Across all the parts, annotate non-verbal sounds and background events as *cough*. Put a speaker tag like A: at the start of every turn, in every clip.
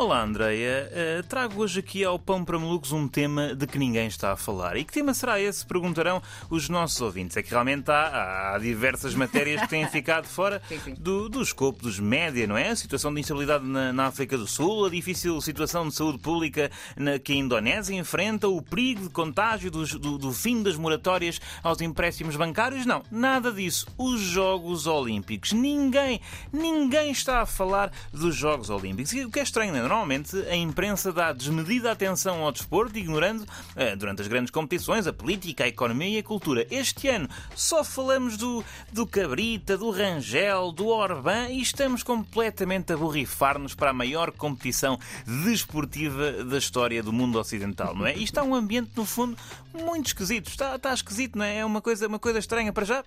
A: Olá, Andreia. Uh, trago hoje aqui ao Pão para Malucos um tema de que ninguém está a falar. E que tema será esse? Perguntarão os nossos ouvintes. É que realmente há, há diversas matérias que têm *laughs* ficado fora do, do escopo dos média, não é? A situação de instabilidade na, na África do Sul, a difícil situação de saúde pública na, que a Indonésia enfrenta, o perigo de contágio do, do, do fim das moratórias aos empréstimos bancários. Não, nada disso. Os Jogos Olímpicos. Ninguém, ninguém está a falar dos Jogos Olímpicos. E o que é estranho, não é? Normalmente a imprensa dá desmedida atenção ao desporto, ignorando, eh, durante as grandes competições, a política, a economia e a cultura. Este ano só falamos do, do Cabrita, do Rangel, do Orbán e estamos completamente a borrifar-nos para a maior competição desportiva da história do mundo ocidental, não é? E está um ambiente, no fundo, muito esquisito. Está, está esquisito, não é? É uma coisa, uma coisa estranha para já.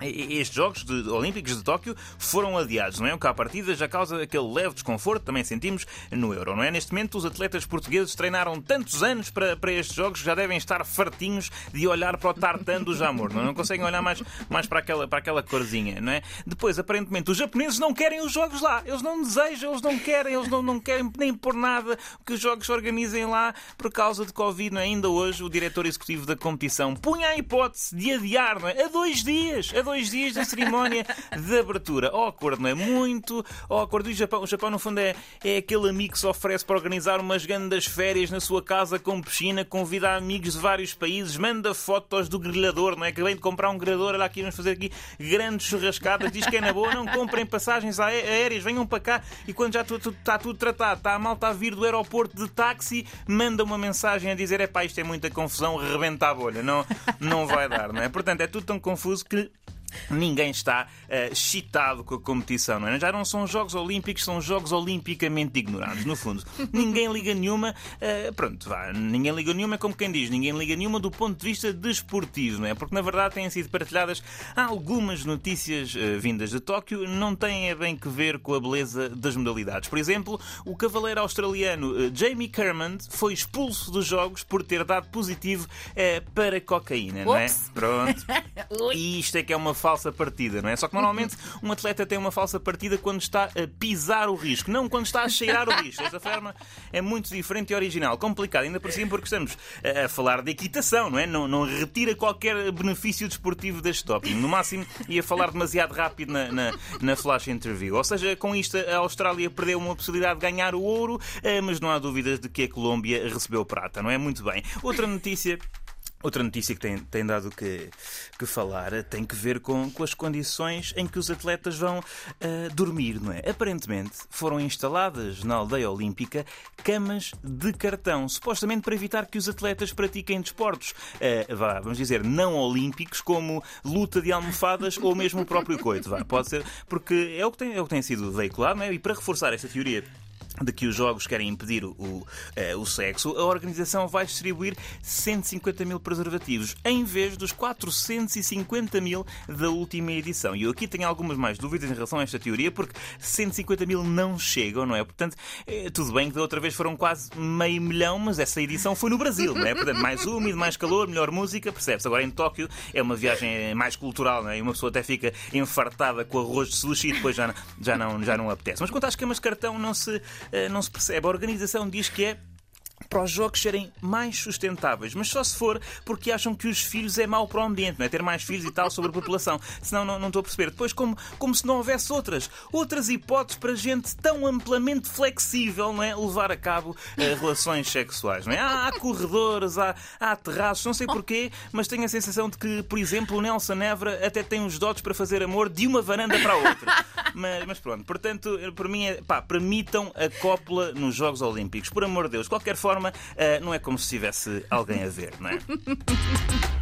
A: Estes Jogos de, Olímpicos de Tóquio foram adiados, não é? O que à partida já causa aquele leve desconforto, também sentimos no Euro, não é? Neste momento, os atletas portugueses treinaram tantos anos para, para estes Jogos que já devem estar fartinhos de olhar para o tartan do Jamor, não, é? não conseguem olhar mais, mais para, aquela, para aquela corzinha, não é? Depois, aparentemente, os japoneses não querem os Jogos lá, eles não desejam, eles não querem, eles não, não querem nem por nada que os Jogos se organizem lá por causa de Covid, não é? Ainda hoje, o diretor executivo da competição punha a hipótese de adiar, não é? A dois dias, a dois dias da cerimónia de abertura. Awkward, não é? Muito awkward. E o Japão, o Japão no fundo, é, é aquele amigo que se oferece para organizar umas grandes férias na sua casa com piscina, convida amigos de vários países, manda fotos do grelhador, não é? Acabei de comprar um grelhador, olha aqui, vamos fazer aqui grandes churrascadas, diz que é na boa, não comprem passagens aéreas, venham para cá e quando já está tudo tratado, está a malta a vir do aeroporto de táxi, manda uma mensagem a dizer: é pá, isto é muita confusão, rebenta a bolha, não, não vai dar, não é? Portanto, é tudo tão confuso que Ninguém está uh, excitado com a competição, não é? Já não são Jogos Olímpicos, são Jogos Olimpicamente ignorados, no fundo. *laughs* ninguém liga nenhuma, uh, pronto, vá, ninguém liga nenhuma, é como quem diz, ninguém liga nenhuma do ponto de vista desportivo, não é? Porque na verdade têm sido partilhadas algumas notícias uh, vindas de Tóquio, não têm é bem que ver com a beleza das modalidades. Por exemplo, o cavaleiro australiano Jamie Kermond foi expulso dos Jogos por ter dado positivo para cocaína, não é? Pronto. *laughs* e isto é que é uma falsa partida, não é? Só que normalmente um atleta tem uma falsa partida quando está a pisar o risco, não quando está a cheirar o risco. Esta forma é muito diferente e original. Complicado, ainda por cima porque estamos a, falar de equitação, não é? Não, não retira qualquer benefício desportivo deste tópico. No máximo ia falar demasiado rápido na, na, na flash interview. Ou seja, com isto a Austrália perdeu uma possibilidade de ganhar o ouro, eh, mas não há dúvidas de que a Colômbia recebeu prata, não é? Muito bem. Outra notícia Outra notícia que tem, tem dado que, que falar tem que ver com, com as condições em que os atletas vão uh, dormir, não é? Aparentemente foram instaladas na aldeia olímpica camas de cartão, supostamente para evitar que os atletas pratiquem desportos, uh, vá, vamos dizer, não olímpicos, como luta de almofadas ou mesmo o próprio coito, vá, pode ser, porque é o que tem, é o que tem sido veiculado, não é? E para reforçar esta teoria de que os jogos querem impedir o, o, eh, o, sexo, a organização vai distribuir 150 mil preservativos em vez dos 450 mil da última edição. E eu aqui tenho algumas mais dúvidas em relação a esta teoria, porque 150 mil não chegam, não é? Portanto, é, tudo bem que da outra vez foram quase meio milhão, mas essa edição foi no Brasil, não é? Portanto, mais úmido, mais calor, melhor música, percebe-se. Agora em Tóquio é uma viagem mais cultural, não é? E uma pessoa até fica enfartada com arroz de sushi e depois já, já, não, já não apetece. Mas quanto às camas de cartão, não se eh, não se percebe. A organização diz que é para os jogos serem mais sustentáveis, mas só se for porque acham que os filhos é mau para o ambiente, não é? Ter mais filhos e tal sobre a população. Senão não, não estou a perceber. Depois, como, como se não houvesse outras, outras hipóteses para gente tão amplamente flexível, não é? Levar a cabo uh, relações sexuais, não é? Há, há corredores, há, há terraços, não sei porquê, mas tenho a sensação de que, por exemplo, o Nelson Évora até tem os dotes para fazer amor de uma varanda para a outra. Mas, mas pronto, portanto, para mim é, pá, permitam a cópula nos Jogos Olímpicos. Por amor de Deus, de qualquer forma, uh, não é como se tivesse alguém a ver, não é? *laughs*